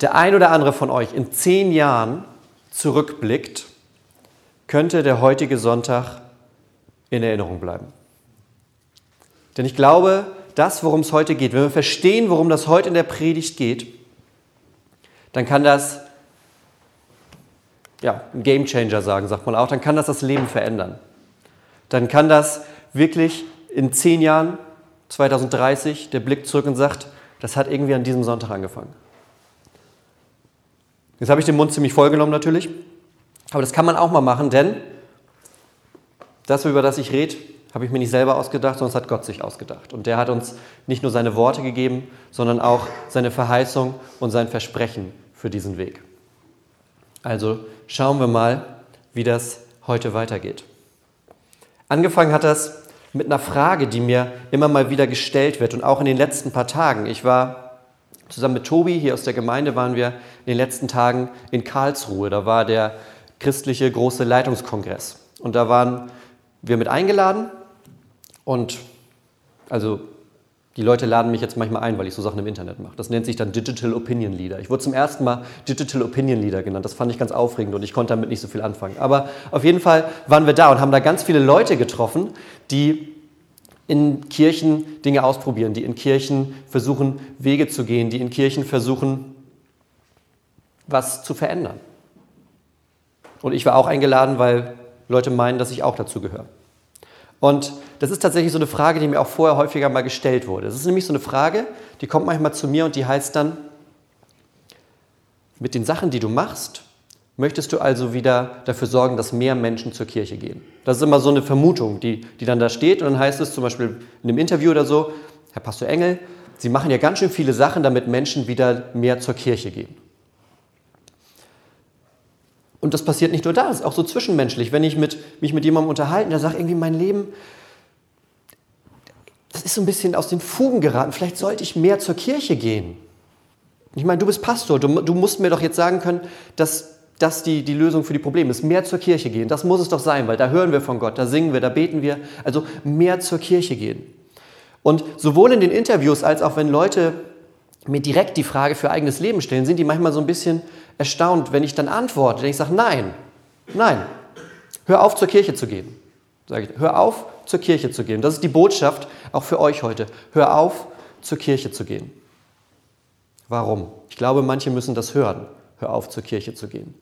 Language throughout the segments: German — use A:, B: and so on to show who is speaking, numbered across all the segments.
A: der ein oder andere von euch in zehn Jahren zurückblickt, könnte der heutige Sonntag in Erinnerung bleiben. Denn ich glaube, das, worum es heute geht, wenn wir verstehen, worum das heute in der Predigt geht, dann kann das, ja, ein Game Changer sagen, sagt man auch, dann kann das das Leben verändern. Dann kann das wirklich in zehn Jahren, 2030, der Blick zurück und sagt, das hat irgendwie an diesem Sonntag angefangen. Jetzt habe ich den Mund ziemlich vollgenommen natürlich, aber das kann man auch mal machen, denn das, über das ich rede, habe ich mir nicht selber ausgedacht, sondern es hat Gott sich ausgedacht. Und der hat uns nicht nur seine Worte gegeben, sondern auch seine Verheißung und sein Versprechen für diesen Weg. Also schauen wir mal, wie das heute weitergeht. Angefangen hat das mit einer Frage, die mir immer mal wieder gestellt wird und auch in den letzten paar Tagen. Ich war Zusammen mit Tobi hier aus der Gemeinde waren wir in den letzten Tagen in Karlsruhe. Da war der christliche große Leitungskongress. Und da waren wir mit eingeladen. Und also die Leute laden mich jetzt manchmal ein, weil ich so Sachen im Internet mache. Das nennt sich dann Digital Opinion Leader. Ich wurde zum ersten Mal Digital Opinion Leader genannt. Das fand ich ganz aufregend und ich konnte damit nicht so viel anfangen. Aber auf jeden Fall waren wir da und haben da ganz viele Leute getroffen, die in Kirchen Dinge ausprobieren, die in Kirchen versuchen, Wege zu gehen, die in Kirchen versuchen, was zu verändern. Und ich war auch eingeladen, weil Leute meinen, dass ich auch dazu gehöre. Und das ist tatsächlich so eine Frage, die mir auch vorher häufiger mal gestellt wurde. Das ist nämlich so eine Frage, die kommt manchmal zu mir und die heißt dann, mit den Sachen, die du machst, möchtest du also wieder dafür sorgen, dass mehr Menschen zur Kirche gehen. Das ist immer so eine Vermutung, die, die dann da steht. Und dann heißt es zum Beispiel in einem Interview oder so, Herr Pastor Engel, Sie machen ja ganz schön viele Sachen, damit Menschen wieder mehr zur Kirche gehen. Und das passiert nicht nur da, es ist auch so zwischenmenschlich. Wenn ich mit, mich mit jemandem unterhalte, der sagt irgendwie, mein Leben, das ist so ein bisschen aus den Fugen geraten, vielleicht sollte ich mehr zur Kirche gehen. Ich meine, du bist Pastor, du, du musst mir doch jetzt sagen können, dass das die, die Lösung für die Probleme ist. Mehr zur Kirche gehen, das muss es doch sein, weil da hören wir von Gott, da singen wir, da beten wir. Also mehr zur Kirche gehen. Und sowohl in den Interviews als auch wenn Leute mir direkt die Frage für eigenes Leben stellen, sind die manchmal so ein bisschen erstaunt, wenn ich dann antworte. Denn ich sage, nein, nein, hör auf zur Kirche zu gehen. Sage ich, hör auf zur Kirche zu gehen. Das ist die Botschaft auch für euch heute. Hör auf zur Kirche zu gehen. Warum? Ich glaube, manche müssen das hören. Hör auf zur Kirche zu gehen.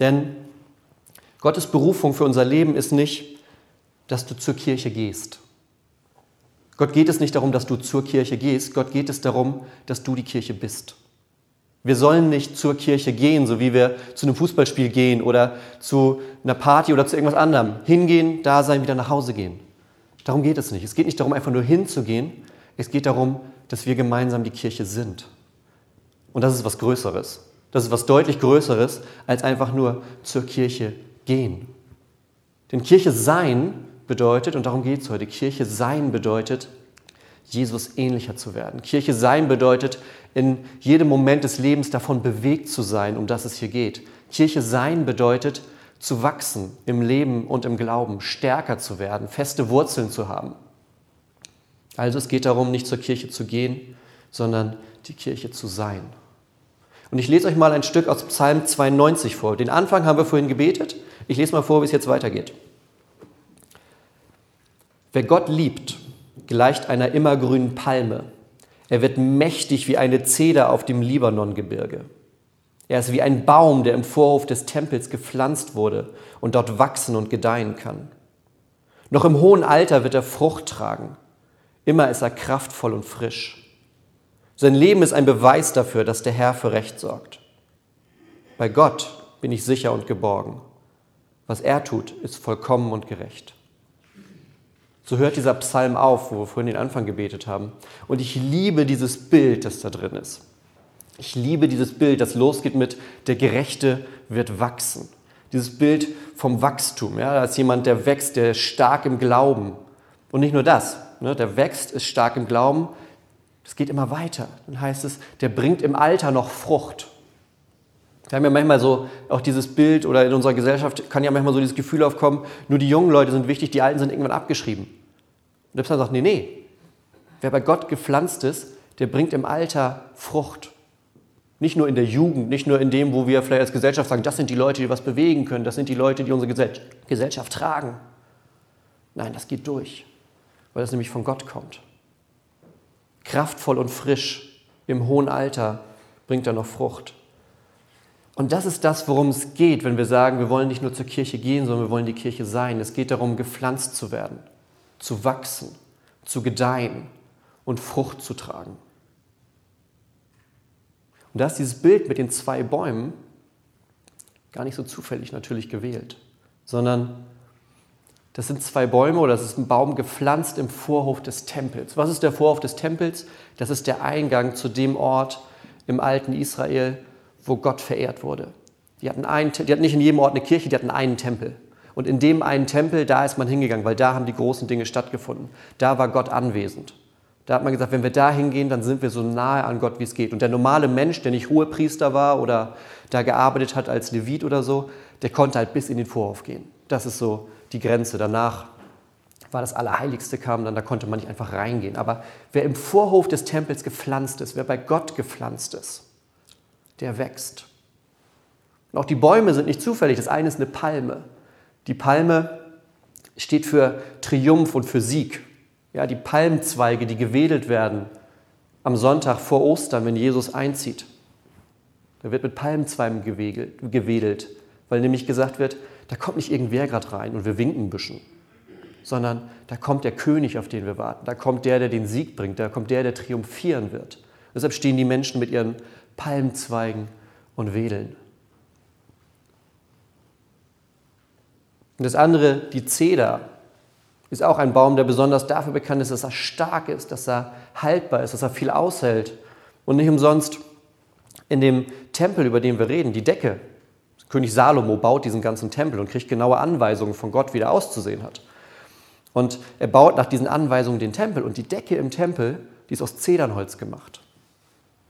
A: Denn Gottes Berufung für unser Leben ist nicht, dass du zur Kirche gehst. Gott geht es nicht darum, dass du zur Kirche gehst, Gott geht es darum, dass du die Kirche bist. Wir sollen nicht zur Kirche gehen, so wie wir zu einem Fußballspiel gehen oder zu einer Party oder zu irgendwas anderem. Hingehen, da sein, wieder nach Hause gehen. Darum geht es nicht. Es geht nicht darum, einfach nur hinzugehen. Es geht darum, dass wir gemeinsam die Kirche sind. Und das ist was Größeres. Das ist was deutlich Größeres, als einfach nur zur Kirche gehen. Denn Kirche sein bedeutet, und darum geht es heute, Kirche sein bedeutet, Jesus ähnlicher zu werden. Kirche sein bedeutet, in jedem Moment des Lebens davon bewegt zu sein, um das es hier geht. Kirche sein bedeutet, zu wachsen im Leben und im Glauben, stärker zu werden, feste Wurzeln zu haben. Also es geht darum, nicht zur Kirche zu gehen, sondern die Kirche zu sein. Und ich lese euch mal ein Stück aus Psalm 92 vor. Den Anfang haben wir vorhin gebetet. Ich lese mal vor, wie es jetzt weitergeht. Wer Gott liebt, gleicht einer immergrünen Palme. Er wird mächtig wie eine Zeder auf dem Libanongebirge. Er ist wie ein Baum, der im Vorhof des Tempels gepflanzt wurde und dort wachsen und gedeihen kann. Noch im hohen Alter wird er Frucht tragen. Immer ist er kraftvoll und frisch. Sein Leben ist ein Beweis dafür, dass der Herr für Recht sorgt. Bei Gott bin ich sicher und geborgen. Was er tut, ist vollkommen und gerecht. So hört dieser Psalm auf, wo wir vorhin den Anfang gebetet haben. Und ich liebe dieses Bild, das da drin ist. Ich liebe dieses Bild, das losgeht mit der Gerechte wird wachsen. Dieses Bild vom Wachstum. Ja, ist jemand, der wächst, der ist stark im Glauben. Und nicht nur das, ne, der wächst, ist stark im Glauben. Es geht immer weiter. Dann heißt es, der bringt im Alter noch Frucht. Wir haben ja manchmal so auch dieses Bild oder in unserer Gesellschaft kann ja manchmal so dieses Gefühl aufkommen, nur die jungen Leute sind wichtig, die Alten sind irgendwann abgeschrieben. Und der Psalm sagt, nee, nee, wer bei Gott gepflanzt ist, der bringt im Alter Frucht. Nicht nur in der Jugend, nicht nur in dem, wo wir vielleicht als Gesellschaft sagen, das sind die Leute, die was bewegen können, das sind die Leute, die unsere Gesellschaft tragen. Nein, das geht durch, weil es nämlich von Gott kommt. Kraftvoll und frisch im hohen Alter bringt er noch Frucht. Und das ist das, worum es geht, wenn wir sagen, wir wollen nicht nur zur Kirche gehen, sondern wir wollen die Kirche sein. Es geht darum, gepflanzt zu werden, zu wachsen, zu gedeihen und Frucht zu tragen. Und da ist dieses Bild mit den zwei Bäumen gar nicht so zufällig natürlich gewählt, sondern das sind zwei Bäume oder das ist ein Baum gepflanzt im Vorhof des Tempels. Was ist der Vorhof des Tempels? Das ist der Eingang zu dem Ort im alten Israel, wo Gott verehrt wurde. Die hatten, einen, die hatten nicht in jedem Ort eine Kirche, die hatten einen Tempel. Und in dem einen Tempel, da ist man hingegangen, weil da haben die großen Dinge stattgefunden. Da war Gott anwesend. Da hat man gesagt, wenn wir da hingehen, dann sind wir so nahe an Gott, wie es geht. Und der normale Mensch, der nicht Hohepriester war oder da gearbeitet hat als Levit oder so, der konnte halt bis in den Vorhof gehen. Das ist so die Grenze. Danach war das Allerheiligste kam, dann da konnte man nicht einfach reingehen. Aber wer im Vorhof des Tempels gepflanzt ist, wer bei Gott gepflanzt ist, der wächst. Und auch die Bäume sind nicht zufällig. Das eine ist eine Palme. Die Palme steht für Triumph und für Sieg. Ja, die Palmzweige, die gewedelt werden am Sonntag vor Ostern, wenn Jesus einzieht. Da wird mit Palmzweigen gewedelt, weil nämlich gesagt wird, da kommt nicht irgendwer gerade rein und wir winken ein bisschen, sondern da kommt der König, auf den wir warten. Da kommt der, der den Sieg bringt. Da kommt der, der triumphieren wird. Deshalb stehen die Menschen mit ihren Palmzweigen und wedeln. Und das andere, die Zeder, ist auch ein Baum, der besonders dafür bekannt ist, dass er stark ist, dass er haltbar ist, dass er viel aushält. Und nicht umsonst in dem Tempel, über den wir reden, die Decke. König Salomo baut diesen ganzen Tempel und kriegt genaue Anweisungen von Gott, wie der auszusehen hat. Und er baut nach diesen Anweisungen den Tempel und die Decke im Tempel, die ist aus Zedernholz gemacht.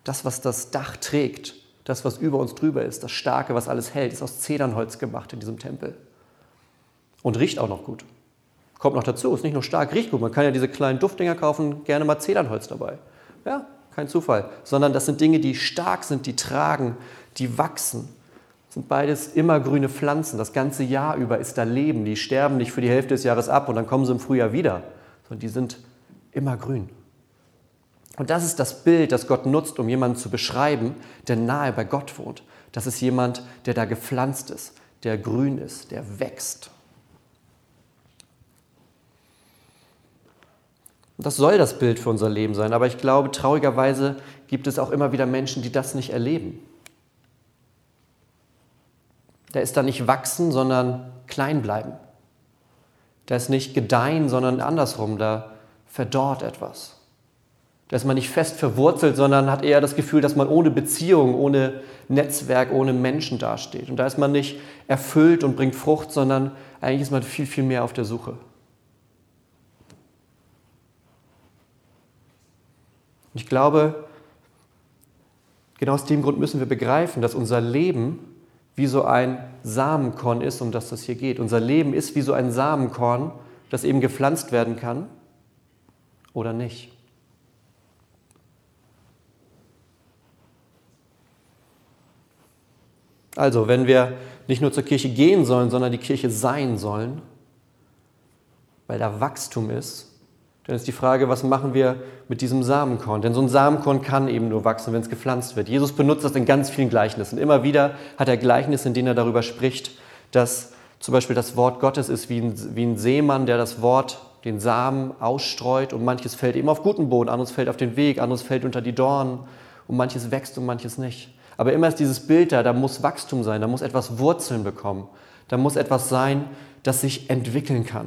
A: Das, was das Dach trägt, das, was über uns drüber ist, das Starke, was alles hält, ist aus Zedernholz gemacht in diesem Tempel. Und riecht auch noch gut. Kommt noch dazu, ist nicht nur stark, riecht gut. Man kann ja diese kleinen Duftdinger kaufen, gerne mal Zedernholz dabei. Ja, kein Zufall. Sondern das sind Dinge, die stark sind, die tragen, die wachsen. Sind beides immer grüne Pflanzen. Das ganze Jahr über ist da Leben. Die sterben nicht für die Hälfte des Jahres ab und dann kommen sie im Frühjahr wieder. Sondern die sind immer grün. Und das ist das Bild, das Gott nutzt, um jemanden zu beschreiben, der nahe bei Gott wohnt. Das ist jemand, der da gepflanzt ist, der grün ist, der wächst. Das soll das Bild für unser Leben sein, aber ich glaube, traurigerweise gibt es auch immer wieder Menschen, die das nicht erleben. Da ist da nicht wachsen, sondern klein bleiben. Da ist nicht gedeihen, sondern andersrum, da verdorrt etwas. Da ist man nicht fest verwurzelt, sondern hat eher das Gefühl, dass man ohne Beziehung, ohne Netzwerk, ohne Menschen dasteht. Und da ist man nicht erfüllt und bringt Frucht, sondern eigentlich ist man viel, viel mehr auf der Suche. Ich glaube, genau aus dem Grund müssen wir begreifen, dass unser Leben wie so ein Samenkorn ist, um das das hier geht. Unser Leben ist wie so ein Samenkorn, das eben gepflanzt werden kann oder nicht. Also, wenn wir nicht nur zur Kirche gehen sollen, sondern die Kirche sein sollen, weil da Wachstum ist, dann ist die Frage, was machen wir mit diesem Samenkorn? Denn so ein Samenkorn kann eben nur wachsen, wenn es gepflanzt wird. Jesus benutzt das in ganz vielen Gleichnissen. Immer wieder hat er Gleichnisse, in denen er darüber spricht, dass zum Beispiel das Wort Gottes ist wie ein, wie ein Seemann, der das Wort, den Samen ausstreut und manches fällt eben auf guten Boden, anderes fällt auf den Weg, anderes fällt unter die Dornen und manches wächst und manches nicht. Aber immer ist dieses Bild da, da muss Wachstum sein, da muss etwas Wurzeln bekommen, da muss etwas sein, das sich entwickeln kann.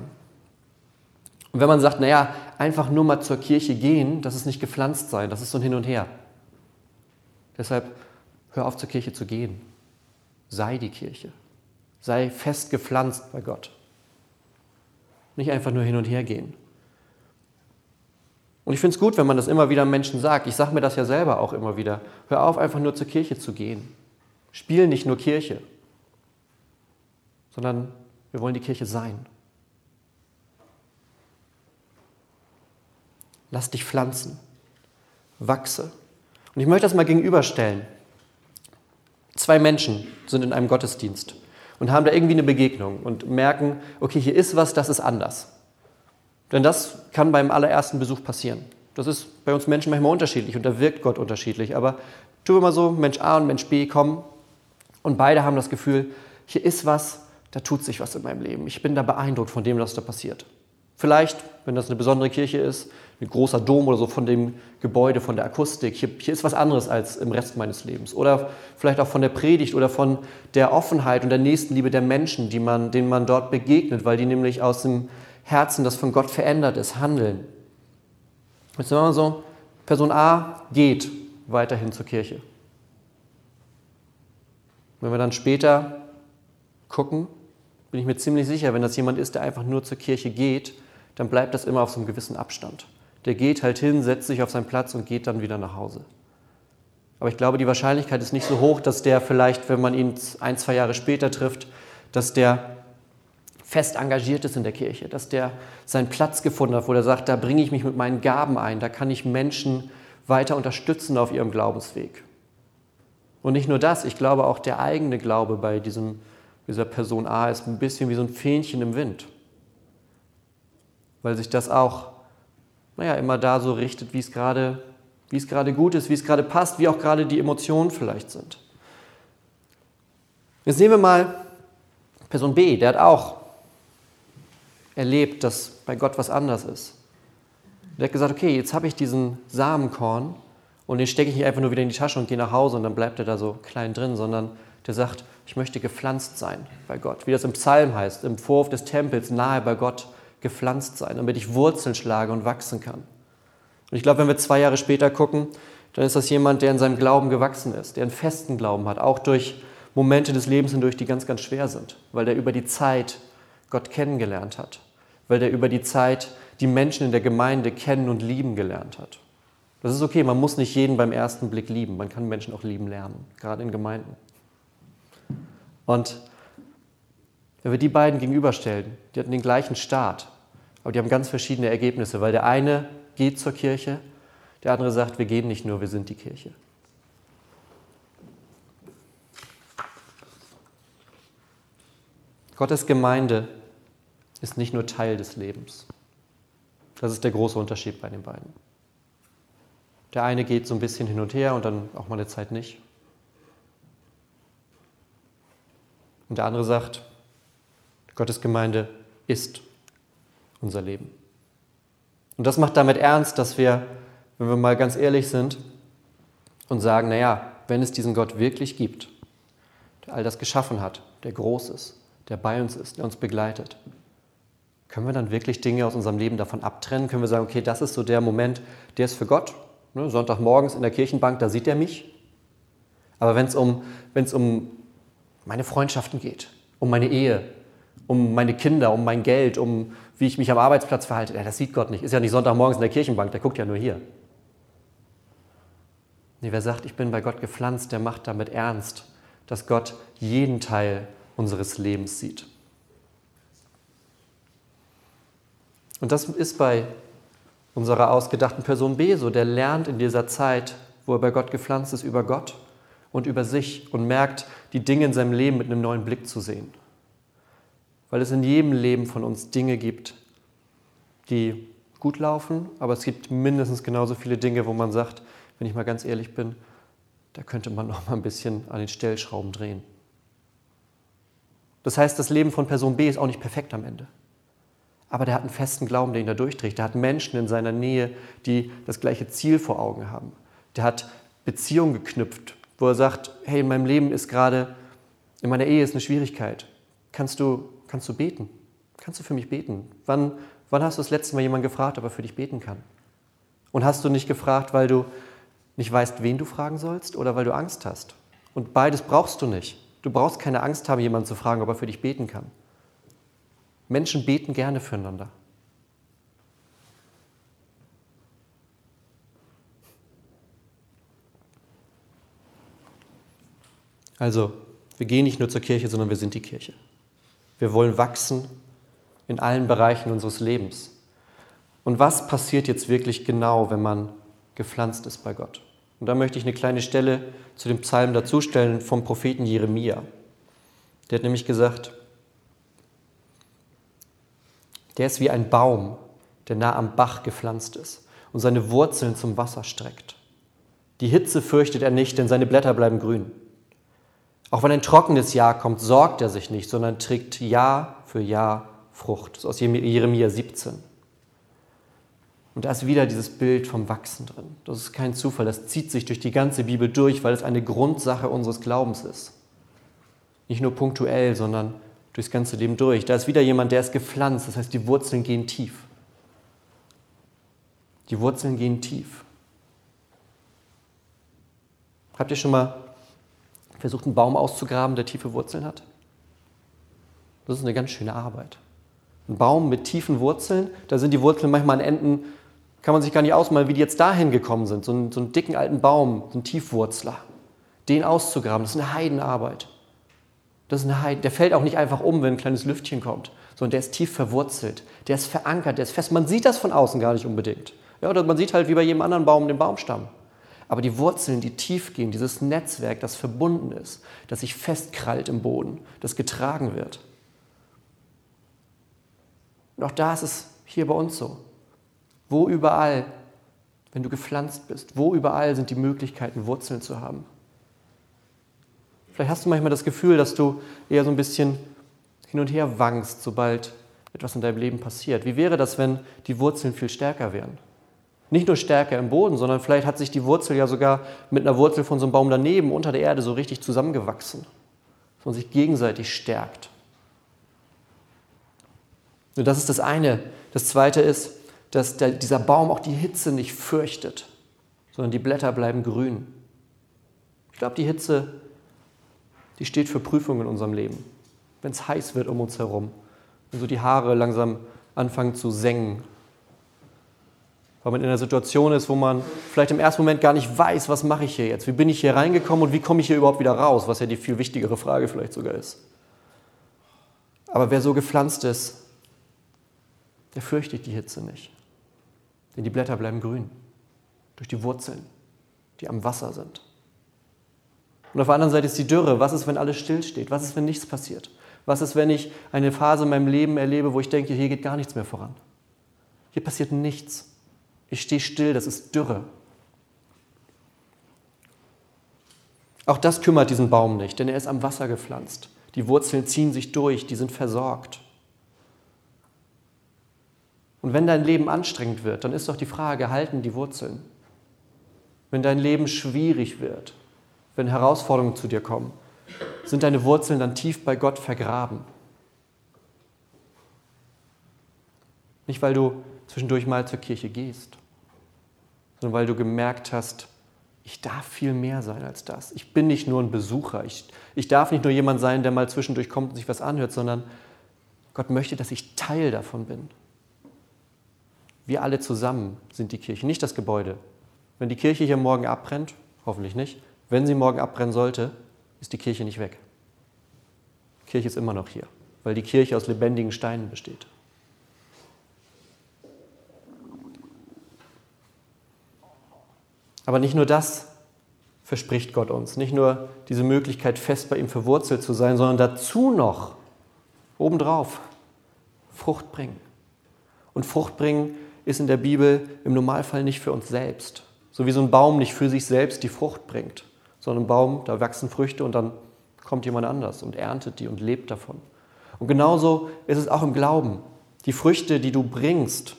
A: Und wenn man sagt, naja, einfach nur mal zur Kirche gehen, das ist nicht gepflanzt sein, das ist so ein Hin und Her. Deshalb hör auf zur Kirche zu gehen. Sei die Kirche. Sei fest gepflanzt bei Gott. Nicht einfach nur hin und her gehen. Und ich finde es gut, wenn man das immer wieder Menschen sagt. Ich sage mir das ja selber auch immer wieder. Hör auf, einfach nur zur Kirche zu gehen. Spiel nicht nur Kirche, sondern wir wollen die Kirche sein. Lass dich pflanzen. Wachse. Und ich möchte das mal gegenüberstellen. Zwei Menschen sind in einem Gottesdienst und haben da irgendwie eine Begegnung und merken, okay, hier ist was, das ist anders. Denn das kann beim allerersten Besuch passieren. Das ist bei uns Menschen manchmal unterschiedlich und da wirkt Gott unterschiedlich. Aber tun wir mal so, Mensch A und Mensch B kommen und beide haben das Gefühl, hier ist was, da tut sich was in meinem Leben. Ich bin da beeindruckt von dem, was da passiert. Vielleicht, wenn das eine besondere Kirche ist, ein großer Dom oder so von dem Gebäude, von der Akustik. Hier, hier, ist was anderes als im Rest meines Lebens. Oder vielleicht auch von der Predigt oder von der Offenheit und der Nächstenliebe der Menschen, die man, denen man dort begegnet, weil die nämlich aus dem Herzen, das von Gott verändert ist, handeln. Jetzt sind wir mal so, Person A geht weiterhin zur Kirche. Wenn wir dann später gucken, bin ich mir ziemlich sicher, wenn das jemand ist, der einfach nur zur Kirche geht, dann bleibt das immer auf so einem gewissen Abstand. Der geht halt hin, setzt sich auf seinen Platz und geht dann wieder nach Hause. Aber ich glaube, die Wahrscheinlichkeit ist nicht so hoch, dass der vielleicht, wenn man ihn ein, zwei Jahre später trifft, dass der fest engagiert ist in der Kirche, dass der seinen Platz gefunden hat, wo er sagt, da bringe ich mich mit meinen Gaben ein, da kann ich Menschen weiter unterstützen auf ihrem Glaubensweg. Und nicht nur das, ich glaube auch der eigene Glaube bei diesem, dieser Person A ist ein bisschen wie so ein Fähnchen im Wind weil sich das auch naja, immer da so richtet, wie es gerade wie es gerade gut ist, wie es gerade passt, wie auch gerade die Emotionen vielleicht sind. Jetzt nehmen wir mal Person B, der hat auch erlebt, dass bei Gott was anders ist. Der hat gesagt, okay, jetzt habe ich diesen Samenkorn und den stecke ich nicht einfach nur wieder in die Tasche und gehe nach Hause und dann bleibt er da so klein drin, sondern der sagt, ich möchte gepflanzt sein bei Gott. Wie das im Psalm heißt, im Vorhof des Tempels, nahe bei Gott gepflanzt sein, damit ich Wurzeln schlage und wachsen kann. Und ich glaube, wenn wir zwei Jahre später gucken, dann ist das jemand, der in seinem Glauben gewachsen ist, der einen festen Glauben hat, auch durch Momente des Lebens hindurch, die ganz, ganz schwer sind, weil der über die Zeit Gott kennengelernt hat, weil der über die Zeit die Menschen in der Gemeinde kennen und lieben gelernt hat. Das ist okay, man muss nicht jeden beim ersten Blick lieben, man kann Menschen auch lieben lernen, gerade in Gemeinden. Und wenn wir die beiden gegenüberstellen, die hatten den gleichen Start, aber die haben ganz verschiedene Ergebnisse, weil der eine geht zur Kirche, der andere sagt, wir gehen nicht nur, wir sind die Kirche. Gottes Gemeinde ist nicht nur Teil des Lebens. Das ist der große Unterschied bei den beiden. Der eine geht so ein bisschen hin und her und dann auch mal eine Zeit nicht. Und der andere sagt, Gottes Gemeinde ist unser Leben. Und das macht damit ernst, dass wir, wenn wir mal ganz ehrlich sind und sagen, naja, wenn es diesen Gott wirklich gibt, der all das geschaffen hat, der groß ist, der bei uns ist, der uns begleitet, können wir dann wirklich Dinge aus unserem Leben davon abtrennen? Können wir sagen, okay, das ist so der Moment, der ist für Gott. Ne, Sonntagmorgens in der Kirchenbank, da sieht er mich. Aber wenn es um, um meine Freundschaften geht, um meine Ehe, um meine Kinder, um mein Geld, um wie ich mich am Arbeitsplatz verhalte. Ja, das sieht Gott nicht. Ist ja nicht Sonntagmorgens in der Kirchenbank, der guckt ja nur hier. Nee, wer sagt, ich bin bei Gott gepflanzt, der macht damit ernst, dass Gott jeden Teil unseres Lebens sieht. Und das ist bei unserer ausgedachten Person B so. Der lernt in dieser Zeit, wo er bei Gott gepflanzt ist, über Gott und über sich und merkt, die Dinge in seinem Leben mit einem neuen Blick zu sehen weil es in jedem Leben von uns Dinge gibt, die gut laufen, aber es gibt mindestens genauso viele Dinge, wo man sagt, wenn ich mal ganz ehrlich bin, da könnte man noch mal ein bisschen an den Stellschrauben drehen. Das heißt, das Leben von Person B ist auch nicht perfekt am Ende. Aber der hat einen festen Glauben, der ihn da durchträgt. Der hat Menschen in seiner Nähe, die das gleiche Ziel vor Augen haben. Der hat Beziehungen geknüpft, wo er sagt, hey, in meinem Leben ist gerade, in meiner Ehe ist eine Schwierigkeit. Kannst du Kannst du beten? Kannst du für mich beten? Wann, wann hast du das letzte Mal jemanden gefragt, ob er für dich beten kann? Und hast du nicht gefragt, weil du nicht weißt, wen du fragen sollst oder weil du Angst hast. Und beides brauchst du nicht. Du brauchst keine Angst haben, jemanden zu fragen, ob er für dich beten kann. Menschen beten gerne füreinander. Also, wir gehen nicht nur zur Kirche, sondern wir sind die Kirche. Wir wollen wachsen in allen Bereichen unseres Lebens. Und was passiert jetzt wirklich genau, wenn man gepflanzt ist bei Gott? Und da möchte ich eine kleine Stelle zu dem Psalm dazustellen vom Propheten Jeremia. Der hat nämlich gesagt, der ist wie ein Baum, der nah am Bach gepflanzt ist und seine Wurzeln zum Wasser streckt. Die Hitze fürchtet er nicht, denn seine Blätter bleiben grün. Auch wenn ein trockenes Jahr kommt, sorgt er sich nicht, sondern trägt Jahr für Jahr Frucht. Das ist aus Jeremia 17. Und da ist wieder dieses Bild vom Wachsen drin. Das ist kein Zufall, das zieht sich durch die ganze Bibel durch, weil es eine Grundsache unseres Glaubens ist. Nicht nur punktuell, sondern durchs ganze Leben durch. Da ist wieder jemand, der ist gepflanzt, das heißt, die Wurzeln gehen tief. Die Wurzeln gehen tief. Habt ihr schon mal versucht, einen Baum auszugraben, der tiefe Wurzeln hat? Das ist eine ganz schöne Arbeit. Ein Baum mit tiefen Wurzeln, da sind die Wurzeln manchmal an Enden, kann man sich gar nicht ausmalen, wie die jetzt dahin gekommen sind. So einen, so einen dicken alten Baum, so einen Tiefwurzler, den auszugraben, das ist eine Heidenarbeit. Das ist eine Heiden. Der fällt auch nicht einfach um, wenn ein kleines Lüftchen kommt, sondern der ist tief verwurzelt, der ist verankert, der ist fest. Man sieht das von außen gar nicht unbedingt. Ja, oder man sieht halt wie bei jedem anderen Baum den Baumstamm. Aber die Wurzeln, die tief gehen, dieses Netzwerk, das verbunden ist, das sich festkrallt im Boden, das getragen wird. Und auch da ist es hier bei uns so. Wo überall, wenn du gepflanzt bist, wo überall sind die Möglichkeiten, Wurzeln zu haben? Vielleicht hast du manchmal das Gefühl, dass du eher so ein bisschen hin und her wankst, sobald etwas in deinem Leben passiert. Wie wäre das, wenn die Wurzeln viel stärker wären? Nicht nur stärker im Boden, sondern vielleicht hat sich die Wurzel ja sogar mit einer Wurzel von so einem Baum daneben unter der Erde so richtig zusammengewachsen, dass man sich gegenseitig stärkt. Und das ist das eine. Das zweite ist, dass der, dieser Baum auch die Hitze nicht fürchtet, sondern die Blätter bleiben grün. Ich glaube, die Hitze, die steht für Prüfungen in unserem Leben. Wenn es heiß wird um uns herum, wenn so die Haare langsam anfangen zu sengen weil man in einer Situation ist, wo man vielleicht im ersten Moment gar nicht weiß, was mache ich hier jetzt? Wie bin ich hier reingekommen und wie komme ich hier überhaupt wieder raus? Was ja die viel wichtigere Frage vielleicht sogar ist. Aber wer so gepflanzt ist, der fürchtet die Hitze nicht. Denn die Blätter bleiben grün. Durch die Wurzeln, die am Wasser sind. Und auf der anderen Seite ist die Dürre. Was ist, wenn alles stillsteht? Was ist, wenn nichts passiert? Was ist, wenn ich eine Phase in meinem Leben erlebe, wo ich denke, hier geht gar nichts mehr voran? Hier passiert nichts. Ich stehe still, das ist Dürre. Auch das kümmert diesen Baum nicht, denn er ist am Wasser gepflanzt. Die Wurzeln ziehen sich durch, die sind versorgt. Und wenn dein Leben anstrengend wird, dann ist doch die Frage, halten die Wurzeln? Wenn dein Leben schwierig wird, wenn Herausforderungen zu dir kommen, sind deine Wurzeln dann tief bei Gott vergraben? Nicht, weil du zwischendurch mal zur Kirche gehst, sondern weil du gemerkt hast, ich darf viel mehr sein als das. Ich bin nicht nur ein Besucher. Ich, ich darf nicht nur jemand sein, der mal zwischendurch kommt und sich was anhört, sondern Gott möchte, dass ich Teil davon bin. Wir alle zusammen sind die Kirche, nicht das Gebäude. Wenn die Kirche hier morgen abbrennt, hoffentlich nicht, wenn sie morgen abbrennen sollte, ist die Kirche nicht weg. Die Kirche ist immer noch hier, weil die Kirche aus lebendigen Steinen besteht. Aber nicht nur das verspricht Gott uns, nicht nur diese Möglichkeit, fest bei ihm verwurzelt zu sein, sondern dazu noch, obendrauf, Frucht bringen. Und Frucht bringen ist in der Bibel im Normalfall nicht für uns selbst. So wie so ein Baum nicht für sich selbst die Frucht bringt, sondern ein Baum, da wachsen Früchte und dann kommt jemand anders und erntet die und lebt davon. Und genauso ist es auch im Glauben. Die Früchte, die du bringst,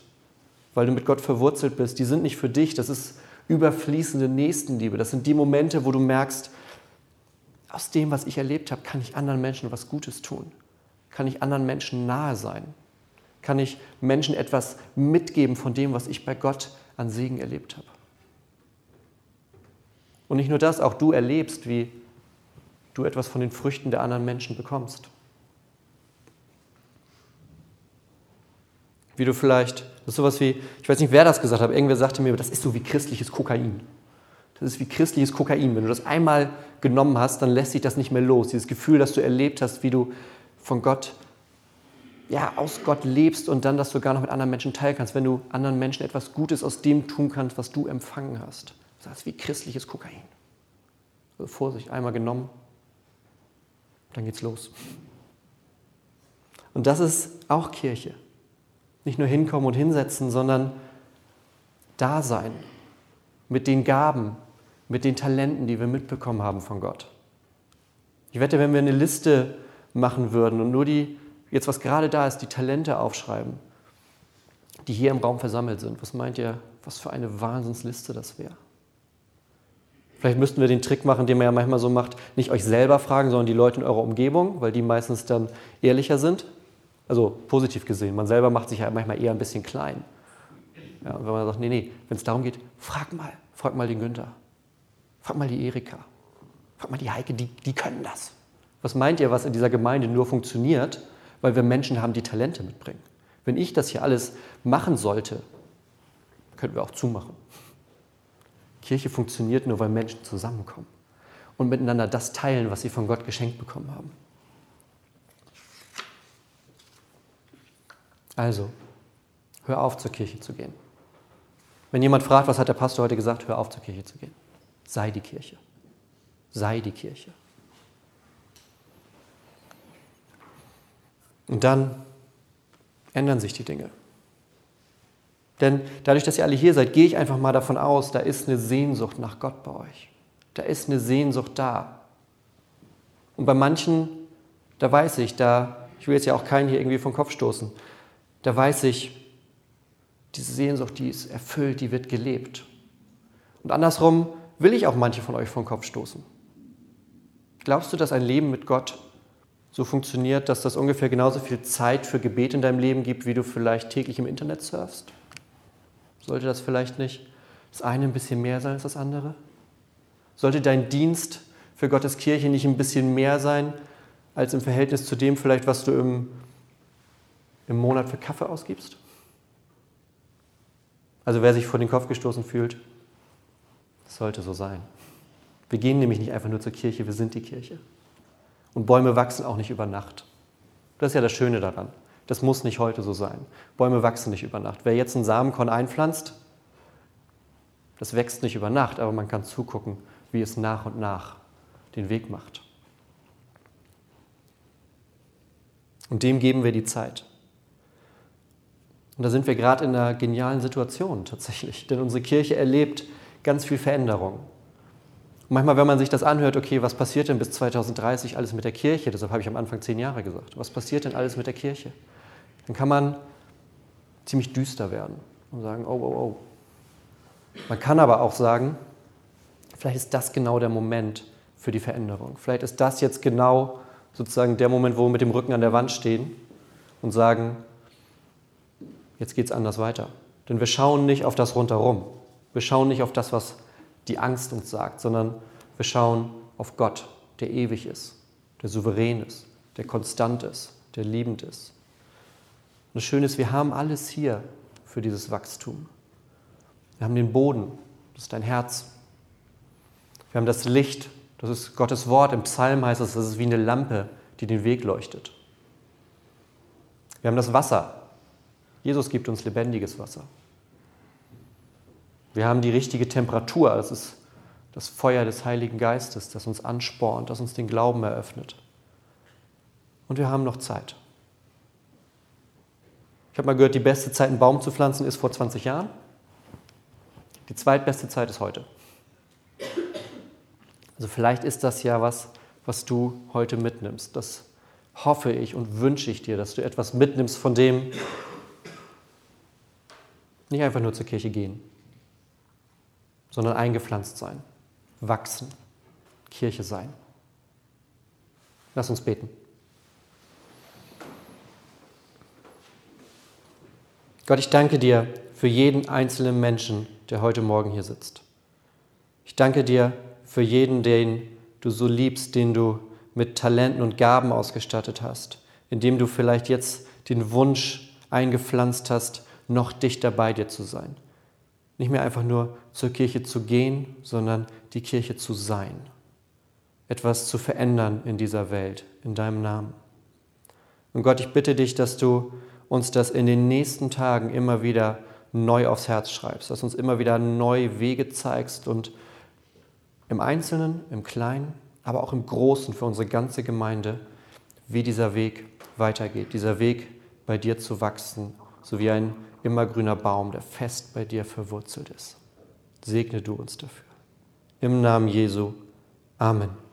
A: weil du mit Gott verwurzelt bist, die sind nicht für dich, das ist überfließende Nächstenliebe. Das sind die Momente, wo du merkst, aus dem, was ich erlebt habe, kann ich anderen Menschen was Gutes tun. Kann ich anderen Menschen nahe sein. Kann ich Menschen etwas mitgeben von dem, was ich bei Gott an Segen erlebt habe. Und nicht nur das, auch du erlebst, wie du etwas von den Früchten der anderen Menschen bekommst. Wie du vielleicht, das ist sowas wie, ich weiß nicht, wer das gesagt hat, aber irgendwer sagte mir, das ist so wie christliches Kokain. Das ist wie christliches Kokain. Wenn du das einmal genommen hast, dann lässt sich das nicht mehr los. Dieses Gefühl, das du erlebt hast, wie du von Gott, ja, aus Gott lebst und dann das sogar noch mit anderen Menschen teilen kannst, wenn du anderen Menschen etwas Gutes aus dem tun kannst, was du empfangen hast. Das ist wie christliches Kokain. Also Vorsicht, einmal genommen, dann geht's los. Und das ist auch Kirche. Nicht nur hinkommen und hinsetzen, sondern da sein mit den Gaben, mit den Talenten, die wir mitbekommen haben von Gott. Ich wette, wenn wir eine Liste machen würden und nur die, jetzt was gerade da ist, die Talente aufschreiben, die hier im Raum versammelt sind, was meint ihr, was für eine Wahnsinnsliste das wäre? Vielleicht müssten wir den Trick machen, den man ja manchmal so macht, nicht euch selber fragen, sondern die Leute in eurer Umgebung, weil die meistens dann ehrlicher sind. Also positiv gesehen, man selber macht sich ja manchmal eher ein bisschen klein. Ja, wenn man sagt, nee, nee, wenn es darum geht, frag mal, frag mal den Günther, frag mal die Erika, frag mal die Heike, die, die können das. Was meint ihr, was in dieser Gemeinde nur funktioniert, weil wir Menschen haben, die Talente mitbringen? Wenn ich das hier alles machen sollte, könnten wir auch zumachen. Kirche funktioniert nur, weil Menschen zusammenkommen und miteinander das teilen, was sie von Gott geschenkt bekommen haben. Also, hör auf, zur Kirche zu gehen. Wenn jemand fragt, was hat der Pastor heute gesagt, hör auf, zur Kirche zu gehen. Sei die Kirche. Sei die Kirche. Und dann ändern sich die Dinge. Denn dadurch, dass ihr alle hier seid, gehe ich einfach mal davon aus, da ist eine Sehnsucht nach Gott bei euch. Da ist eine Sehnsucht da. Und bei manchen, da weiß ich, da, ich will jetzt ja auch keinen hier irgendwie vom Kopf stoßen, da weiß ich, diese Sehnsucht, die ist erfüllt, die wird gelebt. Und andersrum will ich auch manche von euch vom Kopf stoßen. Glaubst du, dass ein Leben mit Gott so funktioniert, dass das ungefähr genauso viel Zeit für Gebet in deinem Leben gibt, wie du vielleicht täglich im Internet surfst? Sollte das vielleicht nicht das eine ein bisschen mehr sein als das andere? Sollte dein Dienst für Gottes Kirche nicht ein bisschen mehr sein als im Verhältnis zu dem vielleicht, was du im, im Monat für Kaffee ausgibst? Also wer sich vor den Kopf gestoßen fühlt, sollte so sein. Wir gehen nämlich nicht einfach nur zur Kirche, wir sind die Kirche. Und Bäume wachsen auch nicht über Nacht. Das ist ja das Schöne daran. Das muss nicht heute so sein. Bäume wachsen nicht über Nacht. Wer jetzt einen Samenkorn einpflanzt, das wächst nicht über Nacht, aber man kann zugucken, wie es nach und nach den Weg macht. Und dem geben wir die Zeit. Und da sind wir gerade in einer genialen Situation tatsächlich, denn unsere Kirche erlebt ganz viel Veränderung. Und manchmal, wenn man sich das anhört, okay, was passiert denn bis 2030 alles mit der Kirche? Deshalb habe ich am Anfang zehn Jahre gesagt. Was passiert denn alles mit der Kirche? Dann kann man ziemlich düster werden und sagen, oh, oh, oh. Man kann aber auch sagen, vielleicht ist das genau der Moment für die Veränderung. Vielleicht ist das jetzt genau sozusagen der Moment, wo wir mit dem Rücken an der Wand stehen und sagen, jetzt geht es anders weiter. Denn wir schauen nicht auf das rundherum. Wir schauen nicht auf das, was die Angst uns sagt, sondern wir schauen auf Gott, der ewig ist, der souverän ist, der konstant ist, der liebend ist. Und das Schöne ist, wir haben alles hier für dieses Wachstum. Wir haben den Boden, das ist dein Herz. Wir haben das Licht, das ist Gottes Wort. Im Psalm heißt es, das ist wie eine Lampe, die den Weg leuchtet. Wir haben das Wasser, Jesus gibt uns lebendiges Wasser. Wir haben die richtige Temperatur, das ist das Feuer des Heiligen Geistes, das uns anspornt, das uns den Glauben eröffnet. Und wir haben noch Zeit. Ich habe mal gehört, die beste Zeit, einen Baum zu pflanzen, ist vor 20 Jahren. Die zweitbeste Zeit ist heute. Also vielleicht ist das ja was, was du heute mitnimmst. Das hoffe ich und wünsche ich dir, dass du etwas mitnimmst von dem, nicht einfach nur zur Kirche gehen, sondern eingepflanzt sein, wachsen, Kirche sein. Lass uns beten. Gott, ich danke dir für jeden einzelnen Menschen, der heute Morgen hier sitzt. Ich danke dir für jeden, den du so liebst, den du mit Talenten und Gaben ausgestattet hast, indem du vielleicht jetzt den Wunsch eingepflanzt hast, noch dichter bei dir zu sein. Nicht mehr einfach nur zur Kirche zu gehen, sondern die Kirche zu sein. Etwas zu verändern in dieser Welt, in deinem Namen. Und Gott, ich bitte dich, dass du uns das in den nächsten Tagen immer wieder neu aufs Herz schreibst, dass uns immer wieder neue Wege zeigst und im Einzelnen, im Kleinen, aber auch im Großen für unsere ganze Gemeinde, wie dieser Weg weitergeht, dieser Weg bei dir zu wachsen, so wie ein immergrüner Baum, der fest bei dir verwurzelt ist. Segne du uns dafür. Im Namen Jesu. Amen.